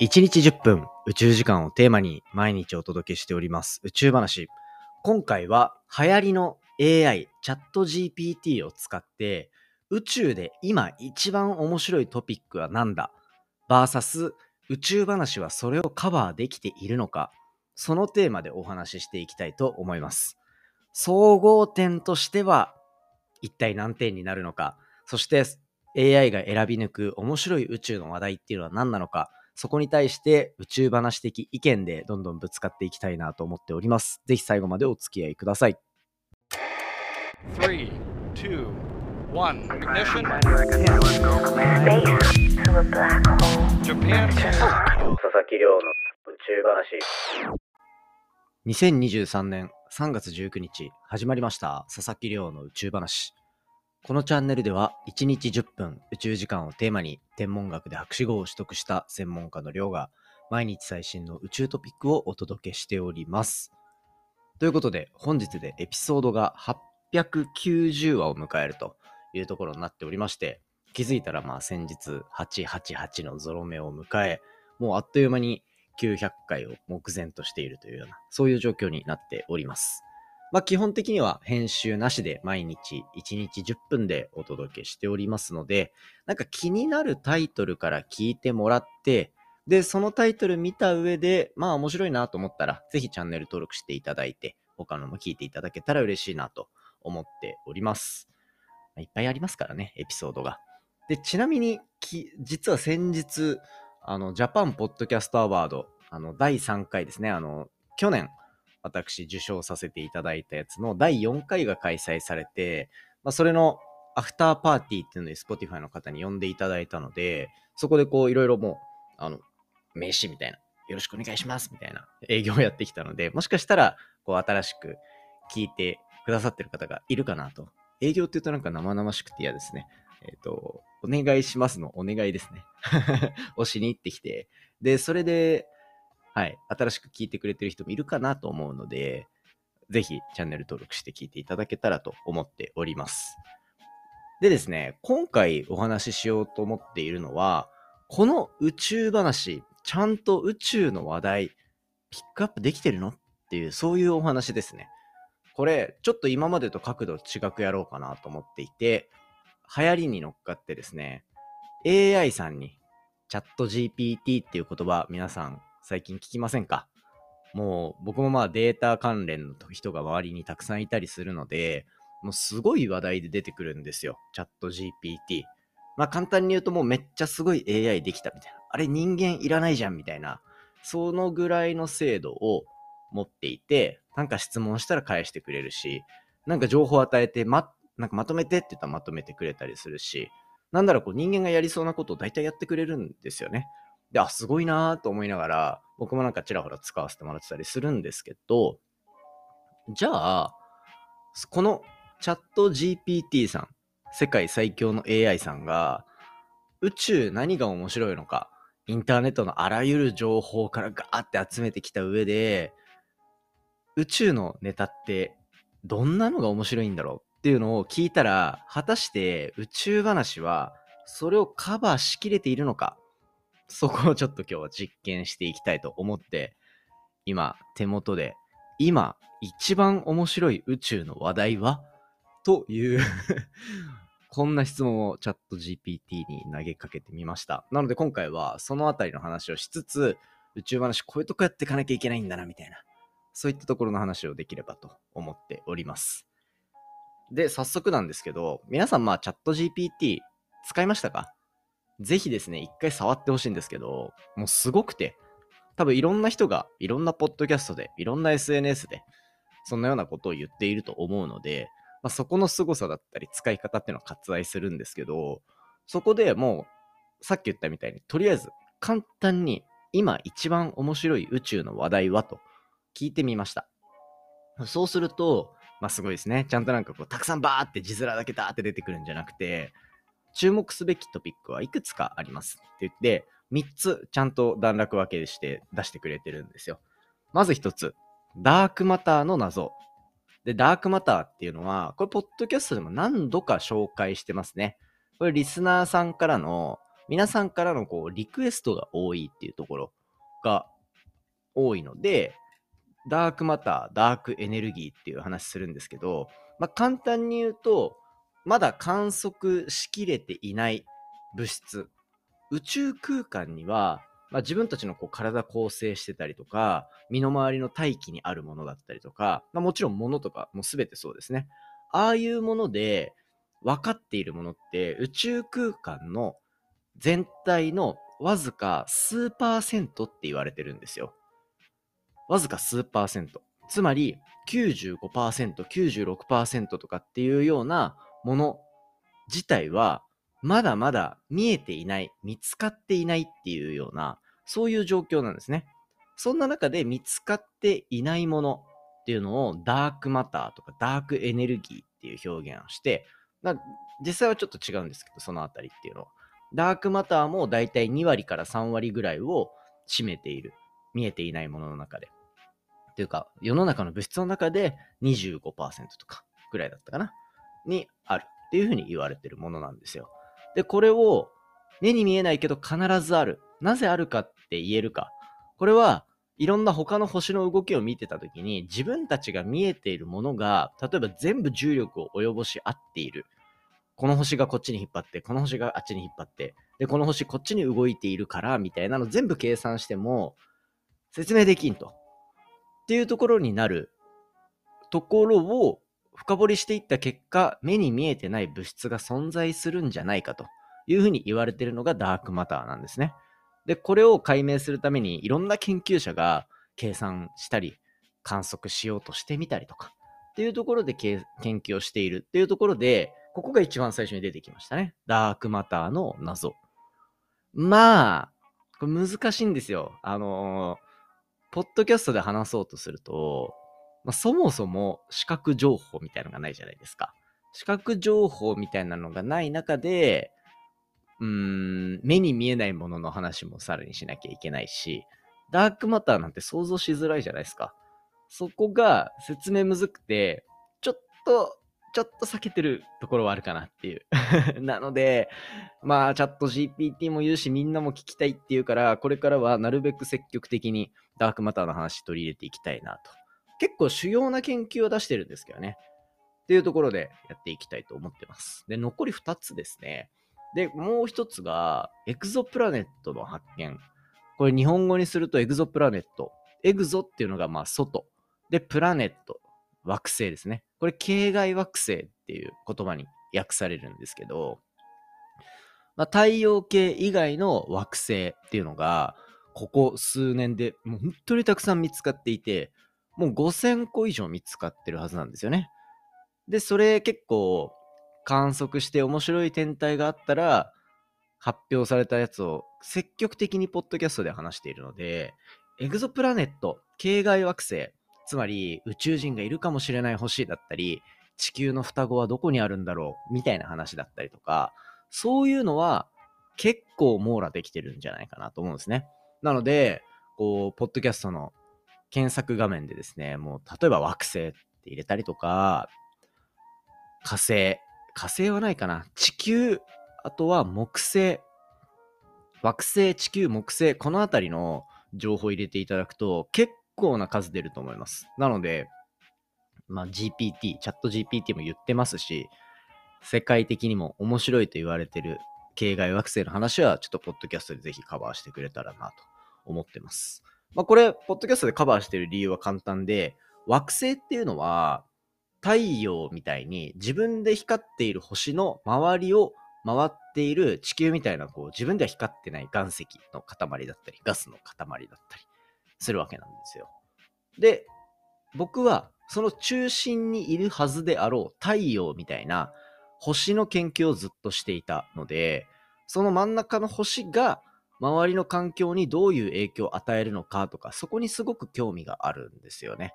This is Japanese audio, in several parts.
1日10分宇宙時間をテーマに毎日お届けしております宇宙話。今回は流行りの AI チャット GPT を使って宇宙で今一番面白いトピックは何だ ?VS 宇宙話はそれをカバーできているのか？そのテーマでお話ししていきたいと思います。総合点としては一体何点になるのか？そして AI が選び抜く面白い宇宙の話題っていうのは何なのか？そこに対して宇宙話的意見でどんどんぶつかっていきたいなと思っております。ぜひ最後までお付き合いください。3, 2, 1, ignition. Japan. 佐々木亮の宇宙話。2023年3月19日始まりました佐々木亮の宇宙話。このチャンネルでは1日10分宇宙時間をテーマに天文学で博士号を取得した専門家の亮が毎日最新の宇宙トピックをお届けしております。ということで本日でエピソードが890話を迎えるというところになっておりまして気づいたらまあ先日888のゾロ目を迎えもうあっという間に900回を目前としているというようなそういう状況になっております。まあ、基本的には編集なしで毎日1日10分でお届けしておりますので、なんか気になるタイトルから聞いてもらって、で、そのタイトル見た上で、まあ面白いなと思ったら、ぜひチャンネル登録していただいて、他のも聞いていただけたら嬉しいなと思っております。いっぱいありますからね、エピソードが。で、ちなみに、実は先日、あの、ジャパンポッドキャストアワード、あの、第3回ですね、あの、去年、私受賞させていただいたやつの第4回が開催されて、まあ、それのアフターパーティーっていうので Spotify の方に呼んでいただいたので、そこでこういろいろもう、あの、名刺みたいな、よろしくお願いしますみたいな営業をやってきたので、もしかしたら、こう新しく聞いてくださってる方がいるかなと。営業って言うとなんか生々しくて嫌ですね。えっ、ー、と、お願いしますのお願いですね。をしに行ってきて。で、それで、はい、新しく聞いてくれてる人もいるかなと思うので、ぜひチャンネル登録して聞いていただけたらと思っております。でですね、今回お話ししようと思っているのは、この宇宙話、ちゃんと宇宙の話題、ピックアップできてるのっていう、そういうお話ですね。これ、ちょっと今までと角度違くやろうかなと思っていて、流行りに乗っかってですね、AI さんにチャット GPT っていう言葉、皆さん最近聞きませんか？もう僕もまあデータ関連の人が周りにたくさんいたりするので、もうすごい話題で出てくるんですよ。チャット GPT。まあ簡単に言うともうめっちゃすごい AI できたみたいな。あれ人間いらないじゃんみたいな。そのぐらいの精度を持っていて、なんか質問したら返してくれるし、なんか情報を与えて、ま、なんかまとめてって言ったらまとめてくれたりするし、なんだろう、こう人間がやりそうなことを大体やってくれるんですよね。で、あ、すごいなと思いながら、僕もなんかちらほら使わせてもらってたりするんですけど、じゃあ、このチャット GPT さん、世界最強の AI さんが、宇宙何が面白いのか、インターネットのあらゆる情報からガーって集めてきた上で、宇宙のネタってどんなのが面白いんだろうっていうのを聞いたら、果たして宇宙話はそれをカバーしきれているのかそこをちょっと今日は実験していきたいと思って、今、手元で、今、一番面白い宇宙の話題は？という こんな質問をチャット GPT に投げかけてみました。なので今回はそのあたりの話をしつつ、宇宙話こういうとこやっていかなきゃいけないんだな、みたいな。そういったところの話をできればと思っております。で、早速なんですけど、皆さんまあチャット GPT 使いましたか？ぜひですね、一回触ってほしいんですけど、もうすごくて、多分いろんな人がいろんなポッドキャストで、いろんな SNS で、そんなようなことを言っていると思うので、まあ、そこの凄さだったり使い方っていうのを割愛するんですけど、そこでもう、さっき言ったみたいに、とりあえず簡単に今一番面白い宇宙の話題はと聞いてみました。そうすると、まあすごいですね。ちゃんとなんかこう、たくさんバーって字面だけダーって出てくるんじゃなくて、注目すべきトピックはいくつかありますって言って、3つちゃんと段落分けして出してくれてるんですよ。まず1つ、ダークマターの謎。で、ダークマターっていうのは、これ、ポッドキャストでも何度か紹介してますね。これ、リスナーさんからの皆さんからのこうリクエストが多いっていうところが多いので、ダークマター、ダークエネルギーっていう話するんですけど、まあ、簡単に言うと、まだ観測しきれていない物質、宇宙空間には、まあ、自分たちのこう体構成してたりとか、身の回りの大気にあるものだったりとか、まあ、もちろん物とかも全てそうですね。ああいうもので分かっているものって宇宙空間の全体のわずか数パーセントって言われてるんですよ。わずか数パーセント。つまり95%、96%とかっていうようなもの自体はまだまだ見えていない、見つかっていないっていうような、そういう状況なんですね。そんな中で見つかっていないものっていうのをダークマターとかダークエネルギーっていう表現をして、実際はちょっと違うんですけど、そのあたりっていうのは。ダークマターもだいたい2割から3割ぐらいを占めている。見えていないものの中で。っていうか、世の中の物質の中で25%とかぐらいだったかなにあるっていうふうに言われてるものなんですよ。で、これを目に見えないけど必ずある。なぜあるかって言えるか。これはいろんな他の星の動きを見てた時に自分たちが見えているものが例えば全部重力を及ぼし合っている。この星がこっちに引っ張って、この星があっちに引っ張って、で、この星こっちに動いているから、みたいなの全部計算しても説明できんと。っていうところになるところを深掘りしていった結果、目に見えてない物質が存在するんじゃないかというふうに言われているのがダークマターなんですね。で、これを解明するためにいろんな研究者が計算したり、観測しようとしてみたりとかっていうところで研究をしているっていうところで、ここが一番最初に出てきましたね。ダークマターの謎。まあ、これ難しいんですよ。あのーポッドキャストで話そうとすると、まあ、そもそも視覚情報みたいなのがないじゃないですか。視覚情報みたいなのがない中で、うーん、目に見えないものの話もさらにしなきゃいけないし、ダークマターなんて想像しづらいじゃないですか。そこが説明むずくて、ちょっとちょっと避けてるところはあるかなっていう なので、まあ、チャット GPT も言うし、みんなも聞きたいっていうから、これからはなるべく積極的にダークマターの話取り入れていきたいなと。結構主要な研究を出してるんですけどね。っていうところでやっていきたいと思ってます。で、残り2つですね。で、もう1つが、エクゾプラネットの発見。これ日本語にするとエグゾプラネット。エグゾっていうのがまあ外。で、プラネット。惑星ですね。これ、系外惑星っていう言葉に訳されるんですけど、まあ、太陽系以外の惑星っていうのが、ここ数年でもう本当にたくさん見つかっていて、もう5000個以上見つかってるはずなんですよね。で、それ結構観測して面白い天体があったら、発表されたやつを積極的にポッドキャストで話しているので、エグゾプラネット、系外惑星、つまり宇宙人がいるかもしれない星だったり、地球の双子はどこにあるんだろうみたいな話だったりとか、そういうのは結構網羅できてるんじゃないかなと思うんですね。なので、こう、ポッドキャストの検索画面でですね、もう例えば惑星って入れたりとか、火星、火星はないかな地球、あとは木星、惑星、地球、木星、このあたりの情報を入れていただくと結構な数出ると思います。なので、まあ、GPT、チャット GPT も言ってますし、世界的にも面白いと言われてる系外惑星の話は、ちょっとポッドキャストでぜひカバーしてくれたらなと思ってます。まあ、これ、ポッドキャストでカバーしてる理由は簡単で、惑星っていうのは、太陽みたいに自分で光っている星の周りを回っている地球みたいなこう自分では光ってない岩石の塊だったりガスの塊だったりするわけなんですよ。で、僕はその中心にいるはずであろう太陽みたいな星の研究をずっとしていたので、その真ん中の星が周りの環境にどういう影響を与えるのかとか、そこにすごく興味があるんですよね。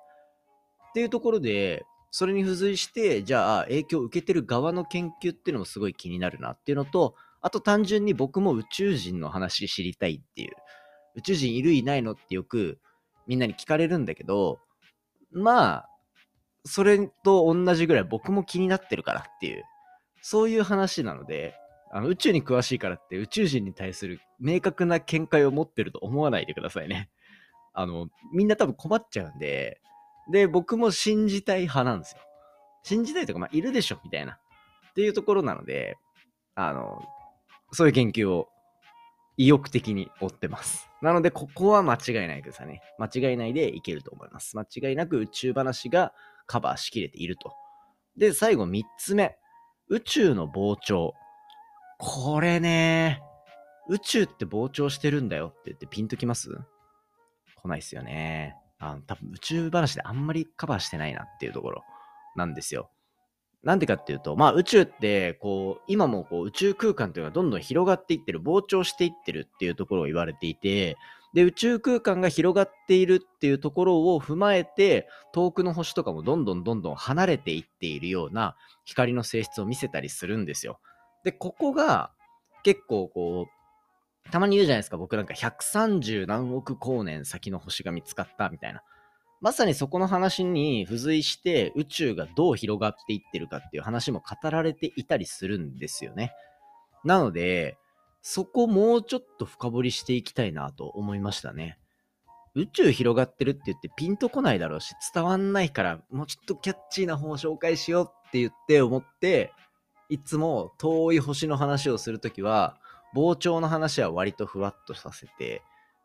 っていうところで、それに付随して、じゃあ影響を受けてる側の研究っていうのもすごい気になるなっていうのと、あと単純に僕も宇宙人の話知りたいっていう宇宙人いるいないのってよくみんなに聞かれるんだけど、まあ、それと同じぐらい僕も気になってるからっていう、そういう話なので、あの宇宙に詳しいからって宇宙人に対する明確な見解を持ってると思わないでくださいね。あの、みんな多分困っちゃうんで、で、僕も信じたい派なんですよ。信じたいとか、まあ、いるでしょ、みたいな。っていうところなので、あの、そういう研究を意欲的に追ってます。なので、ここは間違いないくださね。間違いないでいけると思います。間違いなく宇宙話がカバーしきれていると。で、最後3つ目。宇宙の膨張。これね、宇宙って膨張してるんだよって言ってピンときます？来ないっすよね。あ多分宇宙話であんまりカバーしてないなっていうところなんですよ。なんでかっていうと、まあ宇宙って、こう、今もこう宇宙空間というのはどんどん広がっていってる、膨張していってるっていうところを言われていて、で、宇宙空間が広がっているっていうところを踏まえて、遠くの星とかもどんどんどんどん離れていっているような光の性質を見せたりするんですよ。で、ここが結構こう、たまに言うじゃないですか、僕なんか130何億光年先の星が見つかったみたいな。まさにそこの話に付随して宇宙がどう広がっていってるかっていう話も語られていたりするんですよね。なので、そこもうちょっと深掘りしていきたいなと思いましたね。宇宙広がってるって言ってピンとこないだろうし伝わんないからもうちょっとキャッチーな本を紹介しようって言って思っていつも遠い星の話をするときは膨張の話は割とふわっとさせて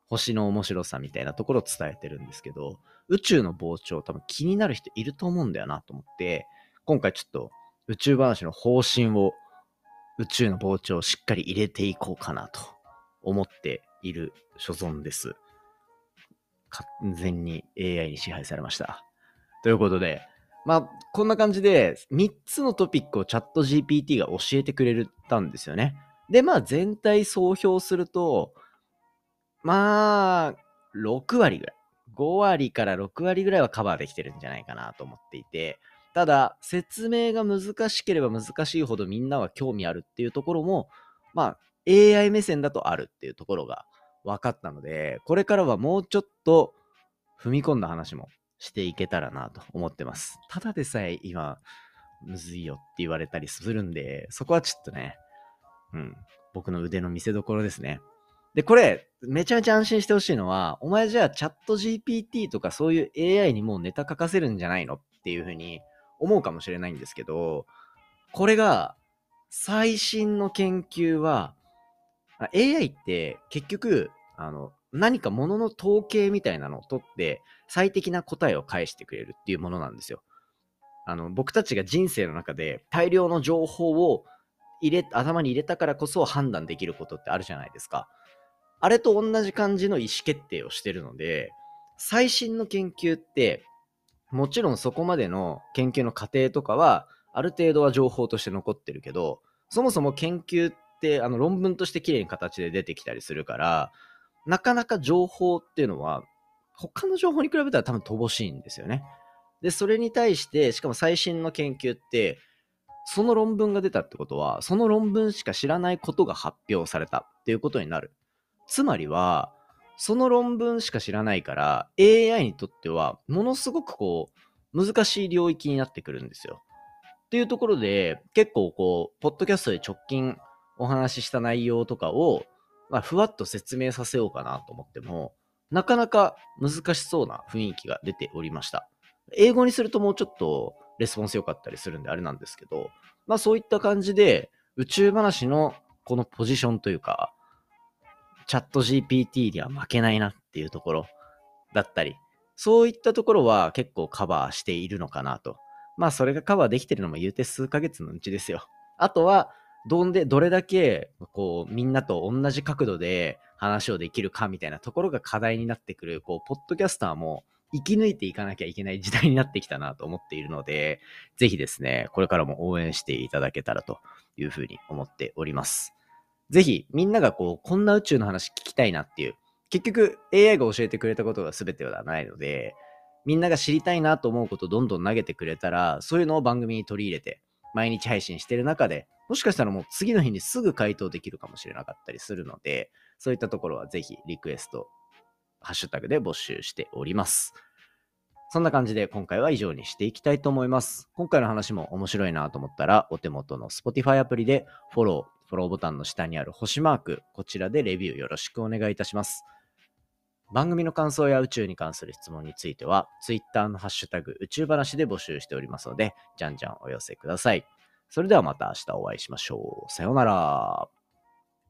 星の面白さみたいなところを伝えてるんですけど宇宙の膨張多分気になる人いると思うんだよなと思って、今回ちょっと宇宙話の方針を宇宙の膨張をしっかり入れていこうかなと思っている所存です。完全に AI に支配されました。ということで、まあ、こんな感じで3つのトピックをチャット GPT が教えてくれたんですよね。で、まあ全体総評すると、まあ、6割ぐらい。5割から6割ぐらいはカバーできてるんじゃないかなと思っていて、ただ、説明が難しければ難しいほどみんなは興味あるっていうところも、まあ、AI 目線だとあるっていうところが分かったので、これからはもうちょっと踏み込んだ話もしていけたらなと思ってます。ただでさえ今、むずいよって言われたりするんで、そこはちょっとね、うん、僕の腕の見せ所ですね。で、これ、めちゃめちゃ安心してほしいのは、お前じゃあチャット GPT とかそういう AI にもうネタ書かせるんじゃないのっていうふうに思うかもしれないんですけど、これが最新の研究は、AI って結局、あの、何かもの統計みたいなのを取って最適な答えを返してくれるっていうものなんですよ。あの、僕たちが人生の中で大量の情報を入れ、頭に入れたからこそ判断できることってあるじゃないですか。あれと同じ感じの意思決定をしてるので、最新の研究って、もちろんそこまでの研究の過程とかは、ある程度は情報として残ってるけど、そもそも研究ってあの論文として綺麗に形で出てきたりするから、なかなか情報っていうのは、他の情報に比べたら多分乏しいんですよね。で、それに対して、しかも最新の研究って、その論文が出たってことは、その論文しか知らないことが発表されたっていうことになる。つまりは、その論文しか知らないから、AI にとっては、ものすごくこう、難しい領域になってくるんですよ。っていうところで、結構こう、ポッドキャストで直近お話しした内容とかを、まあ、ふわっと説明させようかなと思っても、なかなか難しそうな雰囲気が出ておりました。英語にするともうちょっとレスポンス良かったりするんであれなんですけど、まあそういった感じで宇宙話のこのポジションというか、チャット GPT には負けないなっていうところだったり、そういったところは結構カバーしているのかなと。まあそれがカバーできてるのも言うて数ヶ月のうちですよ。あとは、どんで、どれだけ、こう、みんなと同じ角度で話をできるかみたいなところが課題になってくる、こう、ポッドキャスターも生き抜いていかなきゃいけない時代になってきたなと思っているので、ぜひですね、これからも応援していただけたらというふうに思っております。ぜひみんながこう、こんな宇宙の話聞きたいなっていう、結局 AI が教えてくれたことが全てではないので、みんなが知りたいなと思うことをどんどん投げてくれたら、そういうのを番組に取り入れて、毎日配信してる中で、もしかしたらもう次の日にすぐ回答できるかもしれなかったりするので、そういったところはぜひリクエスト、ハッシュタグで募集しております。そんな感じで今回は以上にしていきたいと思います。今回の話も面白いなと思ったら、お手元の Spotify アプリでフォロー、フォローボタンの下にある星マーク、こちらでレビューよろしくお願いいたします。番組の感想や宇宙に関する質問については、Twitter のハッシュタグ宇宙話で募集しておりますので、じゃんじゃんお寄せください。それではまた明日お会いしましょう。さようなら。